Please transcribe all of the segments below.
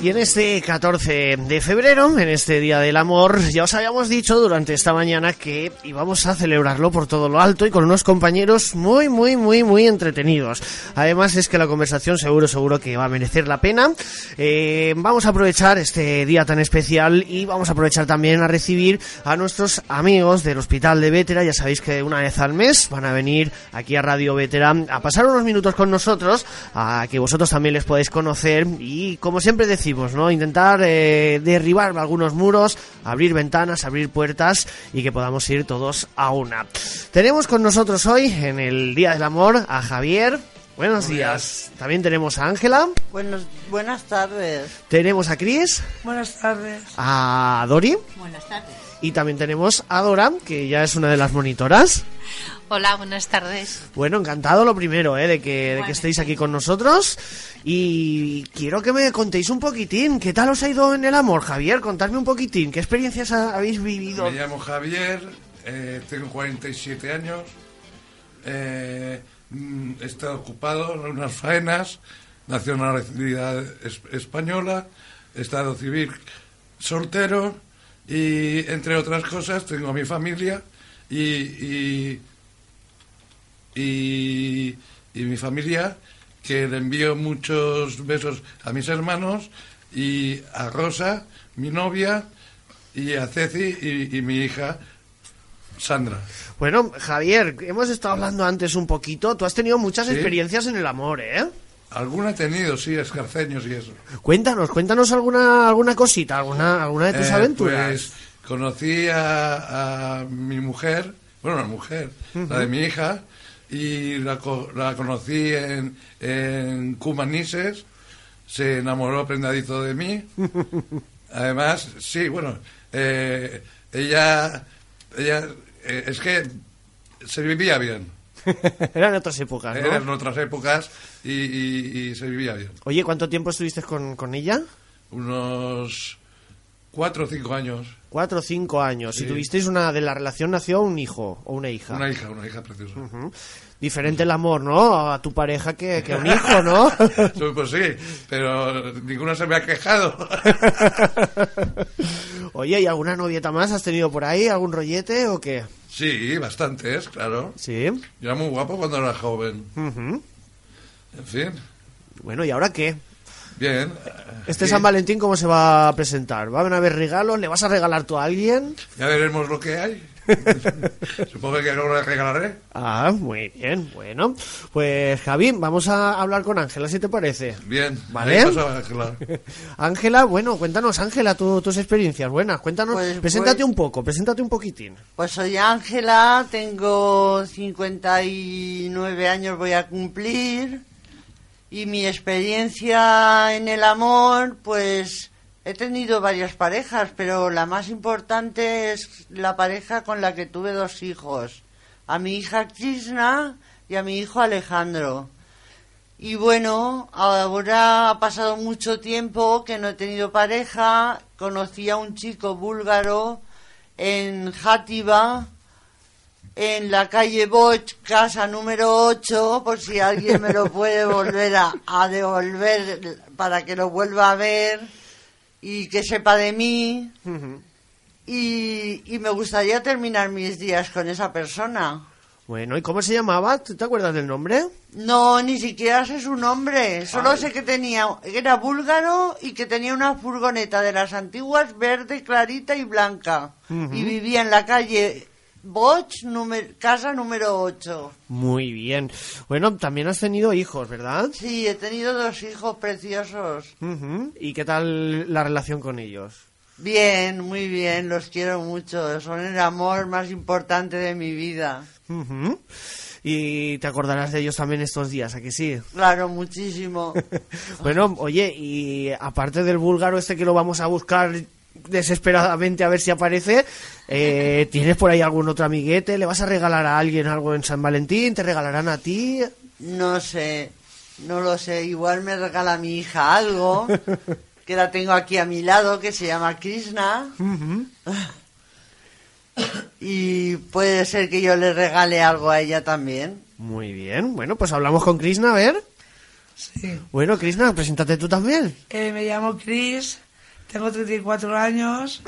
Y en este 14 de febrero, en este Día del Amor, ya os habíamos dicho durante esta mañana que íbamos a celebrarlo por todo lo alto y con unos compañeros muy, muy, muy, muy entretenidos. Además es que la conversación seguro, seguro que va a merecer la pena. Eh, vamos a aprovechar este día tan especial y vamos a aprovechar también a recibir a nuestros amigos del Hospital de Vétera. Ya sabéis que una vez al mes van a venir aquí a Radio Vétera a pasar unos minutos con nosotros, a que vosotros también les podéis conocer y como siempre decimos, ¿no? Intentar eh, derribar algunos muros, abrir ventanas, abrir puertas y que podamos ir todos a una. Tenemos con nosotros hoy en el Día del Amor a Javier. Buenos días. También tenemos a Ángela. Buenos, buenas tardes. Tenemos a Cris. Buenas tardes. A Dori. Buenas tardes. Y también tenemos a Dora, que ya es una de las monitoras. Hola, buenas tardes. Bueno, encantado lo primero, ¿eh? de, que, de que estéis aquí con nosotros. Y quiero que me contéis un poquitín, ¿qué tal os ha ido en el amor, Javier? Contadme un poquitín, ¿qué experiencias habéis vivido? Me llamo Javier, eh, tengo 47 años, eh, mm, he estado ocupado en unas faenas, nacionalidad es- española, estado civil soltero y, entre otras cosas, tengo a mi familia y, y, y, y mi familia que le envío muchos besos a mis hermanos y a Rosa, mi novia, y a Ceci y, y mi hija Sandra. Bueno, Javier, hemos estado hablando antes un poquito, tú has tenido muchas Sí. experiencias en el amor, ¿eh? Alguna he tenido, sí, escarceños y eso. Cuéntanos, cuéntanos alguna alguna cosita, alguna alguna de tus Eh, aventuras. Pues conocí a, a mi mujer, bueno, la mujer, la de mi hija, y la, la conocí en, en Cumanises, se enamoró prendadito de mí. Además, sí, bueno, eh, ella, ella eh, es que se vivía bien. Eran otras épocas, ¿no? Eran otras épocas y, y- y se vivía bien. Oye, ¿cuánto tiempo estuviste con, con ella? Unos cuatro o cinco años. Cuatro o cinco años. Sí. Si tuvisteis una de la relación nació un hijo o una hija. Una hija, una hija preciosa. Diferente el amor, ¿no? A tu pareja que, que a un hijo, ¿no? Pues sí, pero ninguna se me ha quejado. Oye, ¿y alguna novieta más has tenido por ahí? ¿Algún rollete o qué? Sí, bastantes, claro. Sí. Yo era muy guapo cuando era joven. En fin, Bueno, ¿y ahora qué? bien. ¿Este San Valentín cómo se va a presentar? ¿Van a haber regalos? ¿Le vas a regalar tú a alguien? Ya veremos lo que hay. Supongo que algo le regalaré. Ah, muy bien, bueno. Pues Javi, vamos a hablar con Ángela, si te parece. Bien. ¿Vale? Ángela. Ángela, bueno, cuéntanos, Ángela, tu- tus experiencias buenas. Cuéntanos, Pues, preséntate pues- un poco, preséntate un poquitín. Pues soy Ángela, tengo 59 años, voy a cumplir. Y mi experiencia en el amor, pues he tenido varias parejas, pero la más importante es la pareja con la que tuve dos hijos. A mi hija Krishna y a mi hijo Alejandro. Y bueno, ahora ha pasado mucho tiempo que no he tenido pareja. Conocí a un chico búlgaro en Játiva, en la calle Boch, casa número 8, por si alguien me lo puede volver a, a devolver para que lo vuelva a ver y que sepa de mí. Y, y me gustaría terminar mis días con esa persona. Bueno, ¿y cómo se llamaba? ¿Tú ¿Te acuerdas del nombre? No, ni siquiera sé su nombre. Solo sé que tenía, era búlgaro y que tenía una furgoneta de las antiguas verde, clarita y blanca. Y vivía en la calle Boch, número- casa número 8. Muy bien. Bueno, también has tenido hijos, ¿verdad? Sí, he tenido dos hijos preciosos. ¿Y qué tal la relación con ellos? Bien, muy bien, los quiero mucho. Son el amor más importante de mi vida. Y te acordarás de ellos también estos días, ¿a que sí? Claro, muchísimo. Bueno, oye, y aparte del búlgaro este que lo vamos a buscar desesperadamente a ver si aparece, eh, ¿tienes por ahí algún otro amiguete? ¿Le vas a regalar a alguien algo en San Valentín? ¿Te regalarán a ti? No sé, no lo sé. Igual me regala mi hija algo, que la tengo aquí a mi lado, que se llama Krishna. Y puede ser que yo le regale algo a ella también. Muy bien, bueno, pues hablamos con Krishna, a ver. Sí. Bueno, Krishna, preséntate tú también. Eh, me llamo Chris, tengo 34 años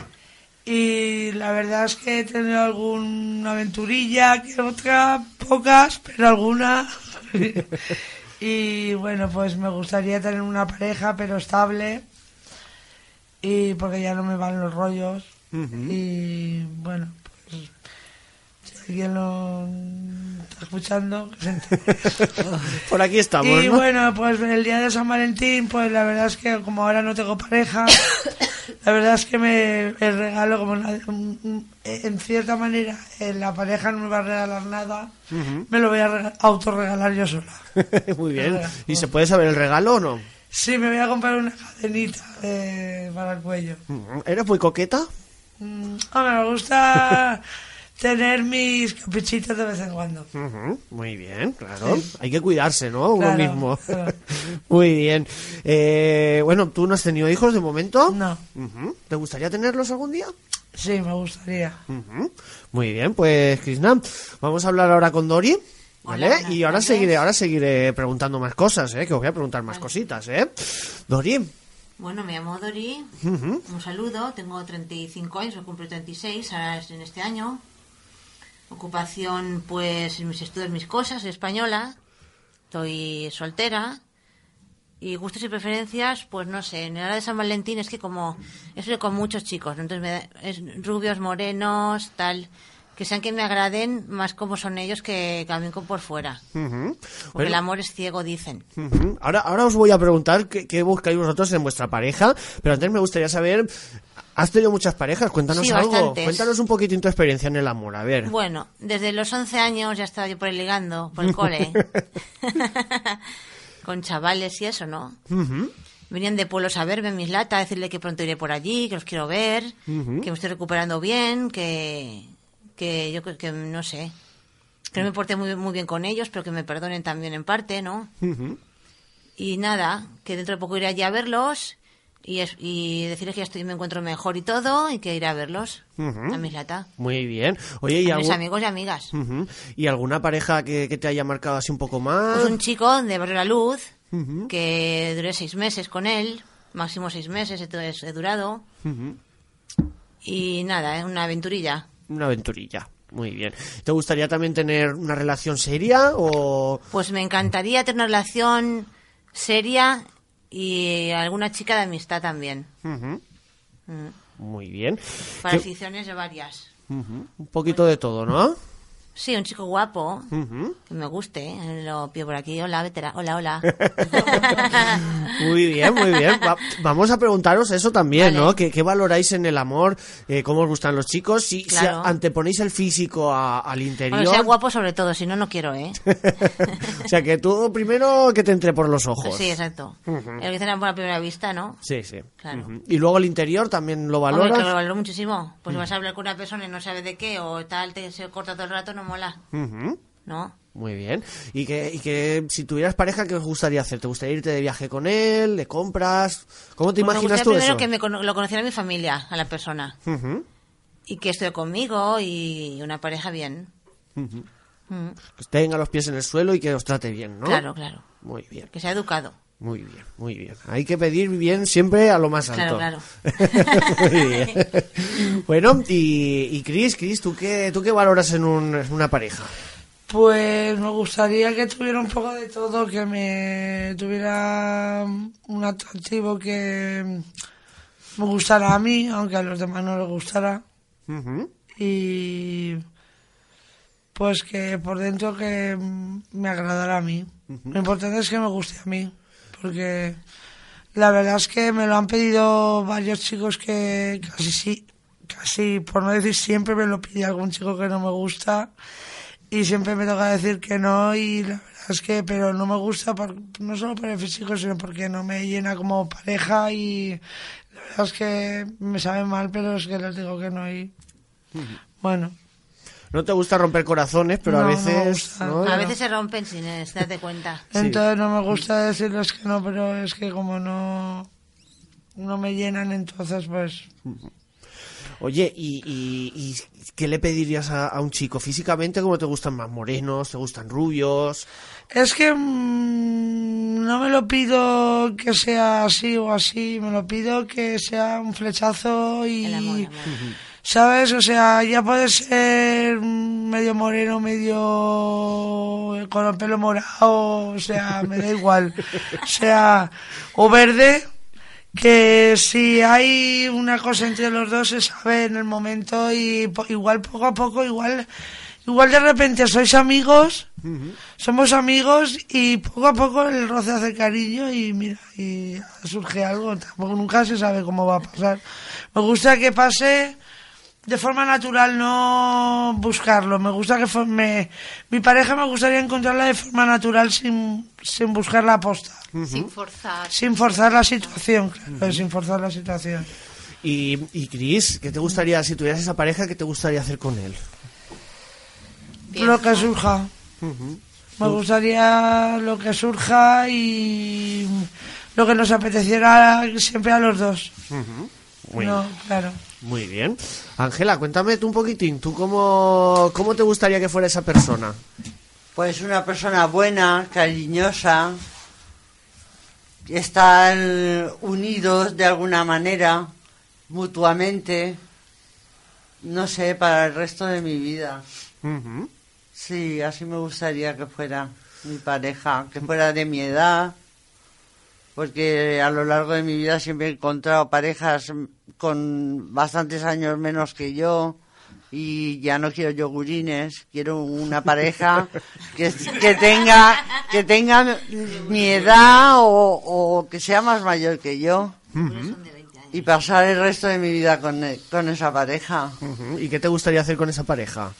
y la verdad es que he tenido alguna aventurilla, que otra, pocas, pero alguna. y bueno, pues me gustaría tener una pareja, pero estable. Y porque ya no me van los rollos. Y bueno, alguien lo está escuchando. Por aquí estamos, Y ¿no? bueno, pues el día de San Valentín, pues la verdad es que como ahora no tengo pareja, la verdad es que me el regalo como una- un- un- en cierta manera eh, la pareja no me va a regalar nada, me lo voy a rega- autorregalar yo sola. Muy bien. ¿Y se puede saber el regalo o no? Sí, me voy a comprar una cadenita eh, para el cuello. ¿Eres muy coqueta? Mm, hombre, me gusta tener mis caprichitos de vez en cuando. Ujú, Muy bien, claro. Hay que cuidarse, ¿no? Uno Claro, mismo. claro. Muy bien. Eh, bueno, ¿tú no has tenido hijos de momento? No. ¿Te gustaría tenerlos algún día? sí, me gustaría. Muy bien, pues Krishna, vamos a hablar ahora con Dori. ¿Vale? Hola, y ahora seguiré, ahora seguiré preguntando más cosas, ¿eh? Que os voy a preguntar más cositas, ¿eh? Dori. Bueno, me llamo Dori. Un saludo. Tengo 35 años, cumplo 36 ahora es en este año. Ocupación, pues, mis estudios, mis cosas, soy española. Estoy soltera. Y gustos y preferencias, pues no sé, en la hora de San Valentín es que como estoy con muchos chicos, entonces me da- es rubios, morenos, tal, que sean que me agraden más como son ellos que también por fuera. Ujú. Porque Bueno, el amor es ciego, dicen. Ahora, ahora os voy a preguntar qué, qué buscáis vosotros en vuestra pareja, pero antes me gustaría saber, ¿has tenido muchas parejas? Cuéntanos Sí, algo, bastantes. cuéntanos un poquitín tu experiencia en el amor, a ver. Bueno, desde los 11 años ya estaba yo por ahí ligando, por el cole. Con chavales y eso, ¿no? Venían de pueblos a verme en mis latas, a decirle que pronto iré por allí, que los quiero ver, que me estoy recuperando bien, que, que yo creo que no sé, que no me porté muy, muy bien con ellos, pero que me perdonen también en parte, ¿no? Y nada, que dentro de poco iré allí a verlos y, es- y decirles que ya estoy, me encuentro mejor y todo y que iré a verlos Ujú. a mis lata. Muy bien. Oye, ¿y, A mis amigos y amigas. ¿Y alguna pareja que, que te haya marcado así un poco más? Pues un chico de Barrio La Luz, que duré seis meses con él, máximo seis meses he, he durado. Y nada, es una aventurilla. Una aventurilla. Muy bien. ¿Te gustaría también tener una relación seria o...? Pues me encantaría tener una relación seria y alguna chica de amistad también. Ujú. Mm. Muy bien. Para ¿Qué- aficiones de varias. Ujú. Un poquito de todo, ¿no? Sí, un chico guapo, Ujú. que me guste. ¿eh? Lo pido por aquí. Hola, vetera. Hola, hola. Muy bien, muy bien. Va- vamos a preguntaros eso también, Vale. ¿no? ¿Qué, qué valoráis en el amor? Eh, ¿Cómo os gustan los chicos? Si, si Claro. anteponéis el físico a- al interior. Bueno, sea guapo sobre todo, si no, no quiero, ¿eh? o sea, que tú primero que te entre por los ojos. Sí, exacto. El que dicen por la primera vista, ¿no? Sí, sí. Claro. Ujú. Y luego el interior también lo Hombre, valoras. que lo valoro muchísimo. Pues si vas a hablar con una persona y no sabe de qué o tal, te se corta todo el rato, no mola. ¿no? Muy bien. ¿Y que, y que si tuvieras pareja, qué os gustaría hacer? ¿Te gustaría irte de viaje con él? ¿De compras? ¿Cómo te Pues me imaginas gustaría tú primero eso? que me lo conociera mi familia, a la persona. Y que esté conmigo y una pareja bien. Ujú. Mm, Que tenga los pies en el suelo y que os trate bien, ¿no? Claro, claro. Muy bien. Que sea educado. Muy bien, muy bien. Hay que pedir bien siempre a lo más alto. Claro, muy bien. bueno, y, y Cris, Cris, ¿tú qué, ¿tú qué valoras en, un- en una pareja? Pues me gustaría que tuviera un poco de todo, que me tuviera un atractivo que me gustara a mí, aunque a los demás no les gustara. Ujú. Y pues que por dentro que me agradara a mí. Lo importante es que me guste a mí, porque la verdad es que me lo han pedido varios chicos que casi sí, casi por no decir siempre me lo pide algún chico que no me gusta y siempre me toca decir que no y la verdad es que pero no me gusta por- no solo por el físico sino porque no me llena como pareja y la verdad es que me sabe mal pero es que les digo que no y bueno No te gusta romper corazones, pero a No, no me veces... gusta. ¿no? A veces se rompen sin darte cuenta. Sí. entonces no me gusta decirles que no pero es que como no no me llenan entonces pues Oye, ¿y, y, y qué le pedirías a, a un chico? ¿Físicamente cómo te gustan más morenos? ¿Te gustan rubios? Es que mm, no me lo pido que sea así o así, me lo pido que sea un flechazo y... El amor, amor. ¿Sabes? O sea, ya puede ser medio moreno, medio con el pelo morado, o sea, me da igual. O sea, o verde, que si hay una cosa entre los dos se sabe en el momento y po- igual poco a poco, igual, igual de repente sois amigos, somos amigos y poco a poco el roce hace cariño y mira, y surge algo, tampoco nunca se sabe cómo va a pasar. Me gusta que pase de forma natural, no buscarlo. Me gusta que me, mi pareja me gustaría encontrarla de forma natural sin, sin buscar la posta. Sin forzar. Sin forzar la situación, claro, sin forzar la situación. Y, y Cris, ¿qué te gustaría, si tuvieras esa pareja, qué te gustaría hacer con él? Lo que surja. Me gustaría lo que surja y lo que nos apeteciera siempre a los dos. Muy, No, claro. muy bien. Ángela, cuéntame tú un poquitín, ¿tú cómo, cómo te gustaría que fuera esa persona? Pues una persona buena, cariñosa, estar unidos de alguna manera, mutuamente, no sé, para el resto de mi vida. Sí, así me gustaría que fuera mi pareja, que fuera de mi edad, porque a lo largo de mi vida siempre he encontrado parejas con bastantes años menos que yo y ya no quiero yogurines, quiero una pareja que, que tenga que tenga mi edad o, o que sea más mayor que yo Son de 20 años. y pasar el resto de mi vida con, con esa pareja. ¿Y qué te gustaría hacer con esa pareja?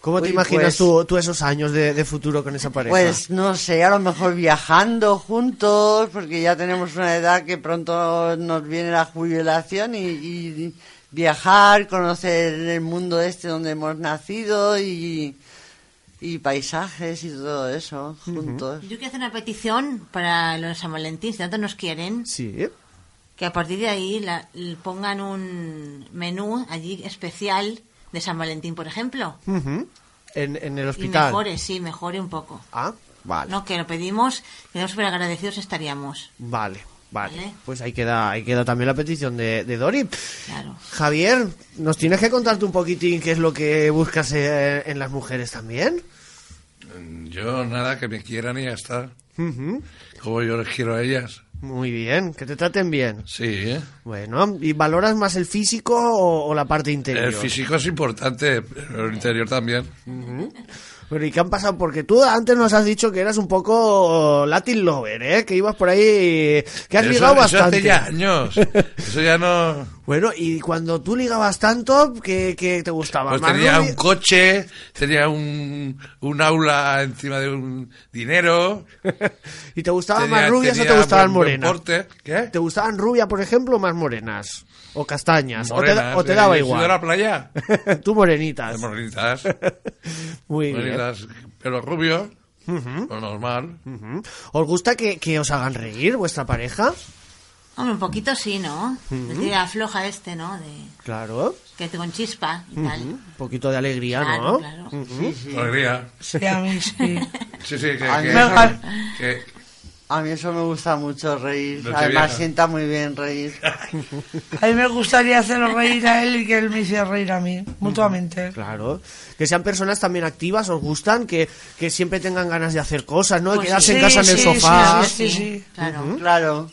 ¿Cómo te Uy, imaginas pues- tú, tú esos años de, de futuro con esa pareja? Pues no sé, a lo mejor viajando juntos, porque ya tenemos una edad que pronto nos viene la jubilación y, y viajar, conocer el mundo este donde hemos nacido y, y paisajes y todo eso juntos. Yo quiero hacer una petición para los San Valentín, si tanto nos quieren, Sí. que a partir de ahí la- pongan un menú allí especial de San Valentín, por ejemplo. Ujú. en, en el Y hospital. mejore, sí, mejore un poco. Ah, vale. No, que lo pedimos, que súper agradecidos estaríamos. Vale, vale. Vale. Pues ahí queda, ahí queda también la petición de, de Dori. Claro. Javier, ¿nos tienes que contarte un poquitín qué es lo que buscas eh, en las mujeres también? Yo nada, que me quieran y ya está. Ujú. Como yo les quiero a ellas. Muy bien, que te traten bien. Sí, ¿eh? Bueno, ¿y valoras más el físico o, o la parte interior? El físico es importante, pero el interior también. Pero ¿y qué han pasado? Porque tú antes nos has dicho que eras un poco Latin lover, ¿eh? Que ibas por ahí... Que has Eso- ligado eso bastante. hace ya años. Eso ya no... Bueno, y cuando tú ligabas tanto, ¿qué, qué te gustaba? Pues ¿Más tenía un coche, tenía un, un aula encima de un dinero. ¿Y te gustaban tenía- más rubias o te gustaban buen- buen morenas? porte. ¿Qué? ¿Te gustaban rubia, por ejemplo, o más morenas? ¿O castañas? ¿O te, Morenas, o te eh, daba yo he ido a la igual? playa. Tú morenitas. Morenitas. Muy bien. Morenitas. Pero rubio. Lo normal. Ujú. ¿Os gusta que, que os hagan reír vuestra pareja? Hombre, un poquito sí, ¿no? El día floja este, ¿no? De Claro. que te con chispa y tal. Un poquito de alegría, Claro, ¿no? claro. Ujú. Alegría. Sí, a mí sí. Sí, sí, que... Que, que- A mí eso me gusta mucho reír. Además sienta muy bien reír. A mí me gustaría hacerlo reír a él y que él me hiciera reír a mí, mutuamente. Claro. Que sean personas también activas, os gustan, que, que siempre tengan ganas de hacer cosas, ¿no? De Pues quedarse sí. en casa en el Sí, sofá. sí, sí, sí. Claro. Claro.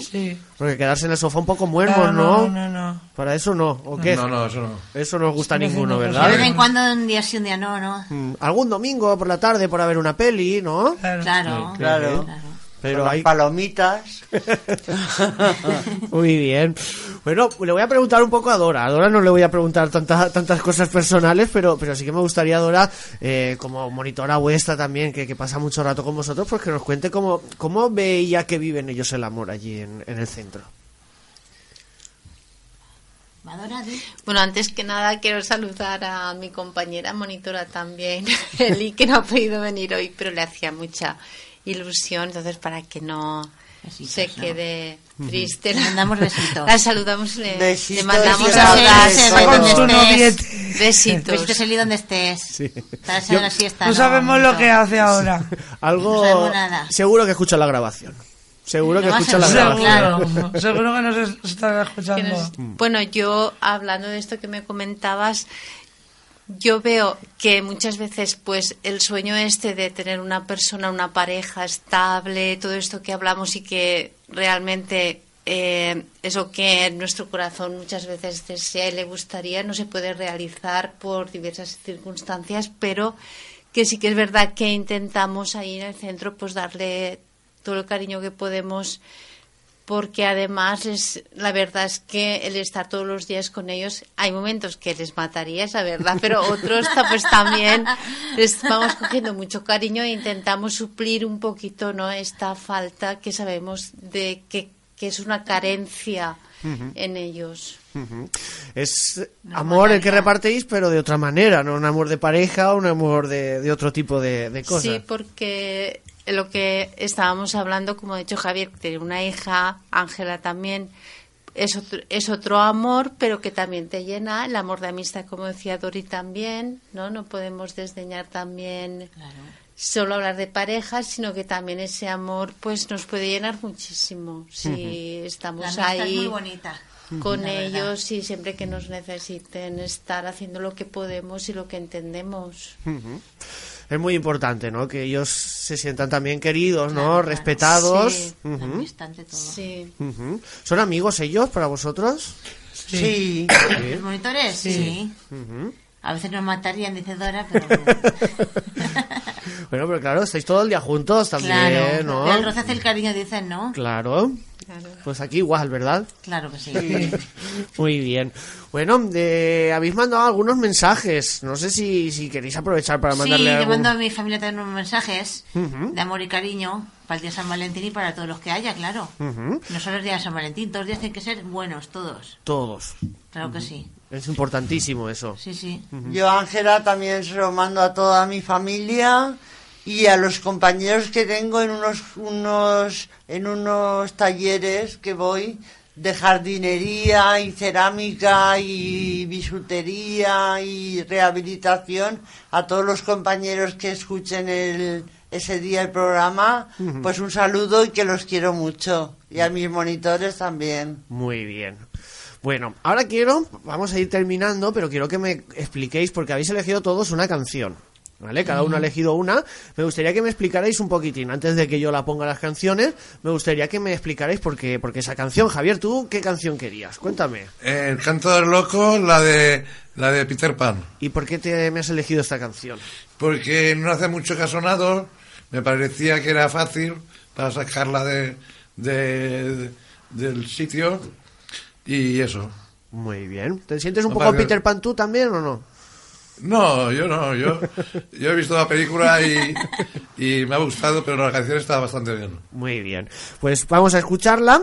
Sí. Porque quedarse en el sofá un poco muermos, Claro, ¿no? no, no, no. Para eso no, ¿o qué? No, no, eso no. Eso no os gusta a Sí, ninguno, no, De ¿verdad? vez en cuando, un día sí, un día no, ¿no? Mm, Algún domingo por la tarde para ver una peli, ¿no? Claro. Claro. Claro. claro. Pero hay... palomitas. Muy bien. Bueno, le voy a preguntar un poco a Dora. A Dora no le voy a preguntar tantas tantas cosas personales, pero, pero sí que me gustaría, Dora, eh, como monitora vuestra también, que, que pasa mucho rato con vosotros, pues que nos cuente cómo, cómo veía que viven ellos el amor allí en, en el centro. Bueno, antes que nada quiero saludar a mi compañera monitora también, Eli, que no ha podido venir hoy, pero le hacía mucha ilusión, entonces para que no Besitos, se ¿no? quede triste. Le mandamos besitos. La saludamos, le, Besitos le mandamos estés. noviete. Besitos. Besitos, Eli, donde estés. Para hacer Yo- la siesta. No sabemos lo que hace ahora. Algo... No sabemos nada. Seguro que escucha la grabación. Seguro que escucha la grabación. claro. Seguro, que nos es- estará Que escuchando. nos- Bueno, yo hablando de esto que me comentabas, yo veo que muchas veces pues el sueño este de tener una persona, una pareja estable, todo esto que hablamos y que realmente eh, es lo que nuestro corazón muchas veces desea y le gustaría, no se puede realizar por diversas circunstancias, pero que sí que es verdad que intentamos ahí en el centro pues darle todo el cariño que podemos porque además es la verdad es que el estar todos los días con ellos hay momentos que les mataría esa verdad pero otros pues también les vamos cogiendo mucho cariño e intentamos suplir un poquito no esta falta que sabemos de que, que es una carencia en ellos. Es amor el que repartéis, pero de otra manera, no un amor de pareja, un amor de, de otro tipo de, de cosas. Sí, porque lo que estábamos hablando, como ha dicho Javier, que tiene una hija, Ángela también, es otro, es otro amor, pero que también te llena, el amor de amistad, como decía Dori también, ¿no? No podemos desdeñar también solo hablar de parejas, sino que también ese amor pues nos puede llenar muchísimo si estamos es ahí muy bonita. con La verdad. ellos y siempre que nos necesiten estar haciendo lo que podemos y lo que entendemos. Ujú. Es muy importante, ¿no? Que ellos se sientan también queridos, ¿no? Claro, claro. Respetados. Sí. Todo. Sí. ¿Son amigos ellos para vosotros? Sí. ¿Los monitores? Sí. A veces nos matarían, dice Dora, pero... Bueno, pero claro, estáis todo el día juntos también, claro. ¿no? El roce hace el cariño, dicen, ¿no? Claro. Claro. Pues aquí igual, ¿verdad? Claro que sí. Muy bien. Bueno, eh, habéis mandado algunos mensajes. No sé si, si queréis aprovechar para Sí, mandarle le algún... mando a mi familia también unos mensajes de amor y cariño para el día de San Valentín y para todos los que haya, claro. No solo el día de San Valentín, todos los días tienen que ser buenos, todos. Todos. Claro que sí. Es importantísimo eso. Sí, sí. Yo, Ángela, también se lo mando a toda mi familia y a los compañeros que tengo en unos, unos, en unos talleres que voy de jardinería y cerámica y bisutería y rehabilitación. A todos los compañeros que escuchen el, ese día el programa, pues un saludo y que los quiero mucho. Y a mis monitores también. Muy bien. Bueno, ahora quiero, vamos a ir terminando, pero quiero que me expliquéis, porque habéis elegido todos una canción. ¿Vale? Cada uno ha elegido una. Me gustaría que me explicarais un poquitín, antes de que yo la ponga las canciones, me gustaría que me explicarais por qué, porque esa canción. Javier, ¿tú qué canción querías? Cuéntame. El canto del loco, la de, la de Peter Pan. ¿Y por qué te, me has elegido esta canción? Porque no hace mucho que ha sonado, me parecía que era fácil para sacarla de, de- del sitio y eso. Muy bien. ¿Te sientes un No, poco que- Peter Pan tú también o no? No, yo no, yo, yo he visto la película y, y me ha gustado, pero la canción está bastante bien. Muy bien. Pues vamos a escucharla.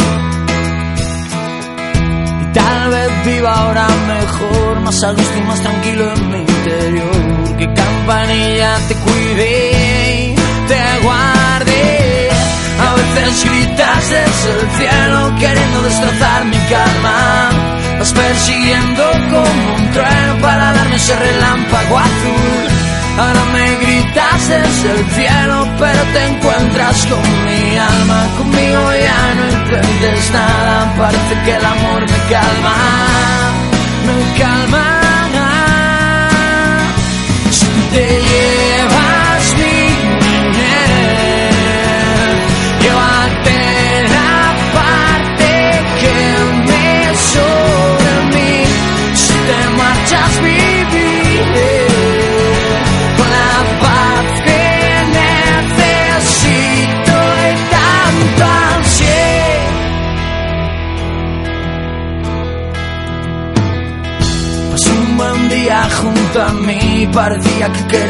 Tal vez viva ahora mejor, más a y más tranquilo en mi interior. Que campanilla te cuide te guarde. A veces gritas desde el cielo queriendo destrozar mi calma. Vas persiguiendo como un trueno para darme ese relámpago azul. Ahora me gritas desde el cielo, pero te encuentras con mi alma. Conmigo ya no intentes nada, parece que el amor me calma, me calma.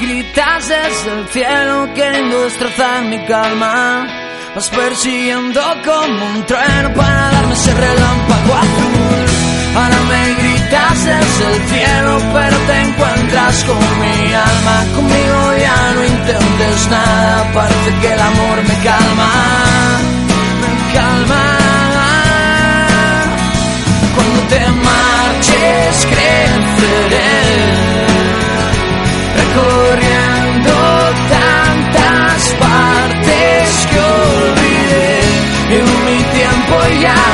Gritas desde el cielo queriendo destrozar mi calma. Vas persiguiendo como un trueno para darme ese relámpago azul. Ahora me gritas desde el cielo, pero te encuentras con mi alma. Conmigo ya no intentes nada, parece que el amor me calma, tiempo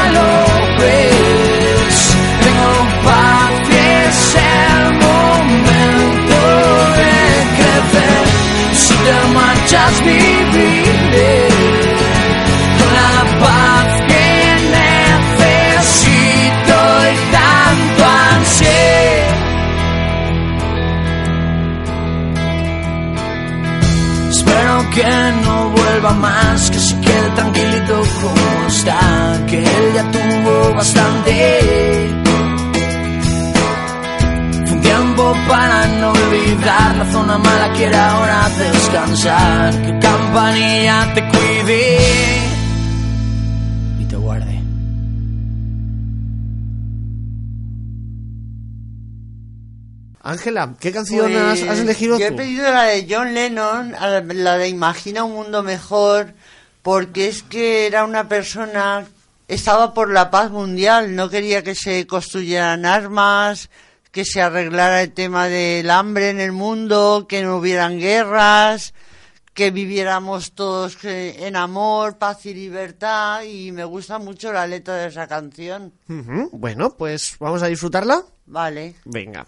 Ángela, ¿qué canción has, has elegido Pues, yo tú? he pedido la de John Lennon, a la, de Imagina un mundo mejor, porque es que era una persona, estaba por la paz mundial, no quería que se construyeran armas, que se arreglara el tema del hambre en el mundo, que no hubieran guerras, que viviéramos todos eh, en amor, paz y libertad, y me gusta mucho la letra de esa canción. Bueno, pues vamos a disfrutarla. Vale. Venga.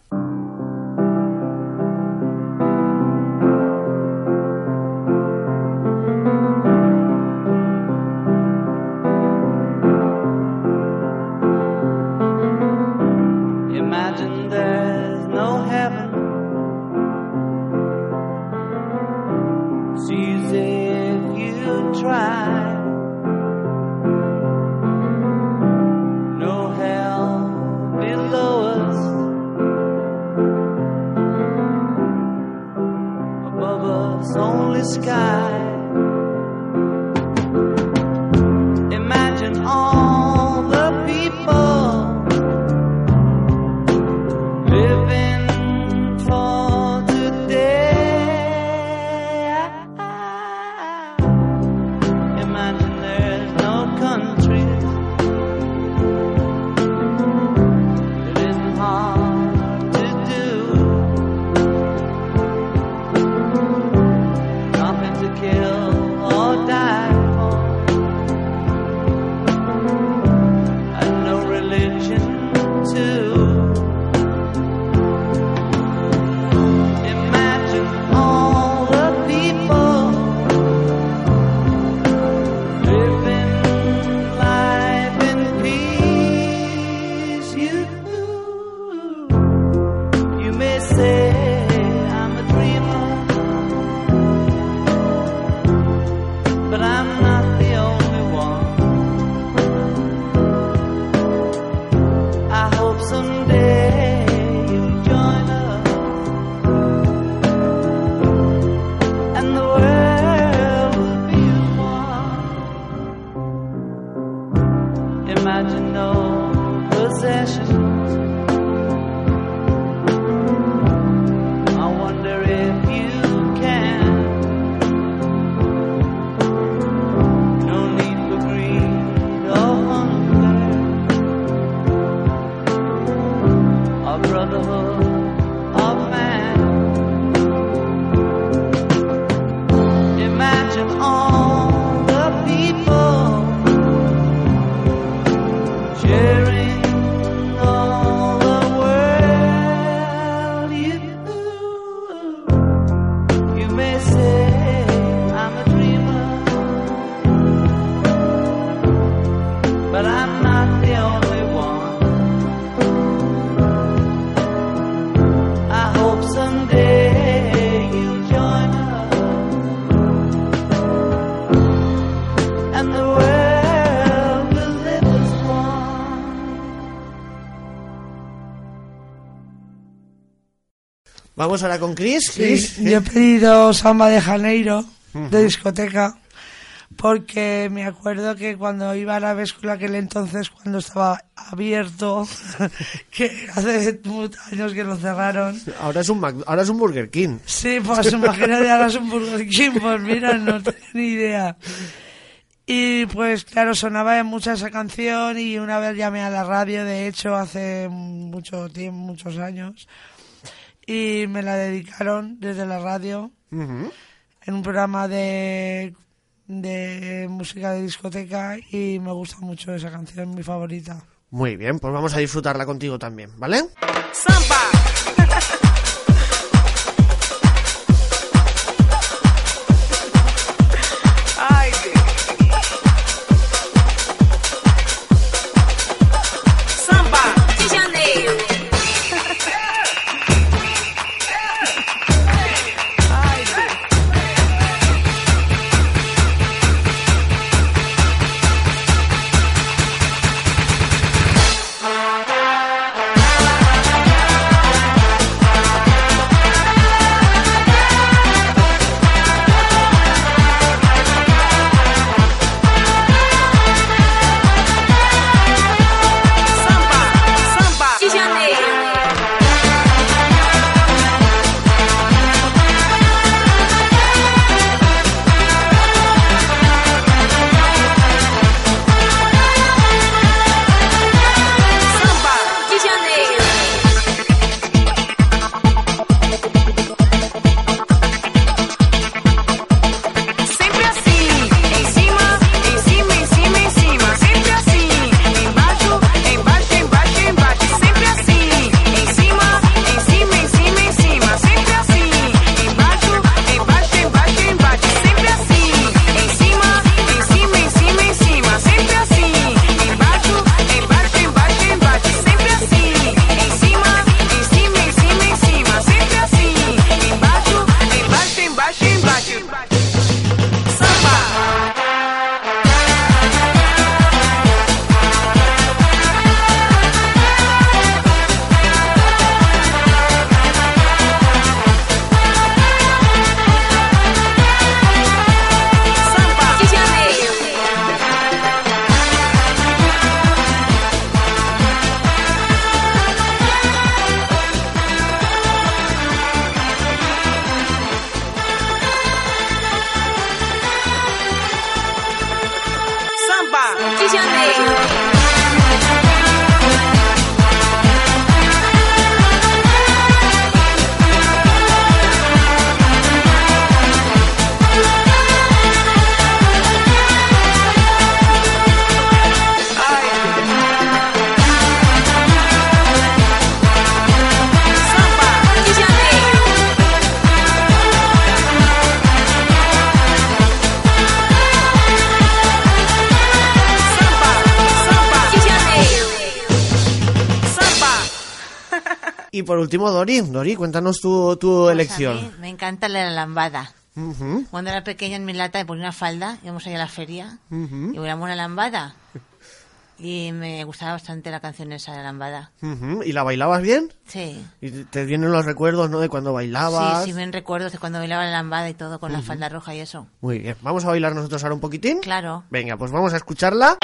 Vamos ahora con Chris. Sí, Chris, yo he pedido Samba de Janeiro, de discoteca, porque me acuerdo que cuando iba a la Vescula aquel entonces, cuando estaba abierto, que hace muchos años que lo cerraron. Ahora es un Mac- ahora es un Burger King. Sí, pues imagínate, ahora es un Burger King, pues mira, no tengo ni idea. Y pues claro, sonaba mucho esa canción y una vez llamé a la radio, de hecho, hace mucho tiempo, muchos años, y me la dedicaron desde la radio en un programa de, de música de discoteca y me gusta mucho esa canción, mi favorita. Muy bien, pues vamos a disfrutarla contigo también, ¿vale? Y por último, Dori. Dori, cuéntanos tu, tu Pues a elección. mí me encanta la lambada. Ujú, Cuando era pequeña en mi lata me ponía una falda, íbamos allá a la feria ujú, y veíamos una lambada. Y me gustaba bastante la canción esa de la lambada. ujú. ¿Y la bailabas bien? Sí. Y te- vienen los recuerdos, ¿no? De cuando bailabas. Sí, sí, me recuerdo de cuando bailaba la lambada y todo con la falda roja y eso. Muy bien. ¿Vamos a bailar nosotros ahora un poquitín? Claro. Venga, pues vamos a escucharla.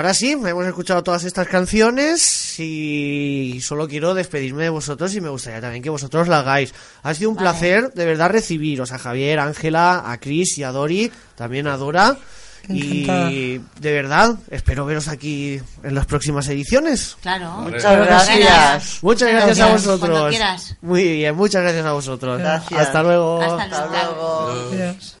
Ahora sí, hemos escuchado todas estas canciones y solo quiero despedirme de vosotros y me gustaría también que vosotros la hagáis. Ha sido un Vale. placer de verdad recibiros a Javier, a Ángela, a Cris y a Dori, también a Dora. Encantada. Y de verdad, espero veros aquí en las próximas ediciones. Claro. Muchas gracias. Muchas gracias a vosotros. Muy bien, muchas gracias a vosotros. Gracias. Hasta luego. Hasta Hasta luego. luego. Adiós.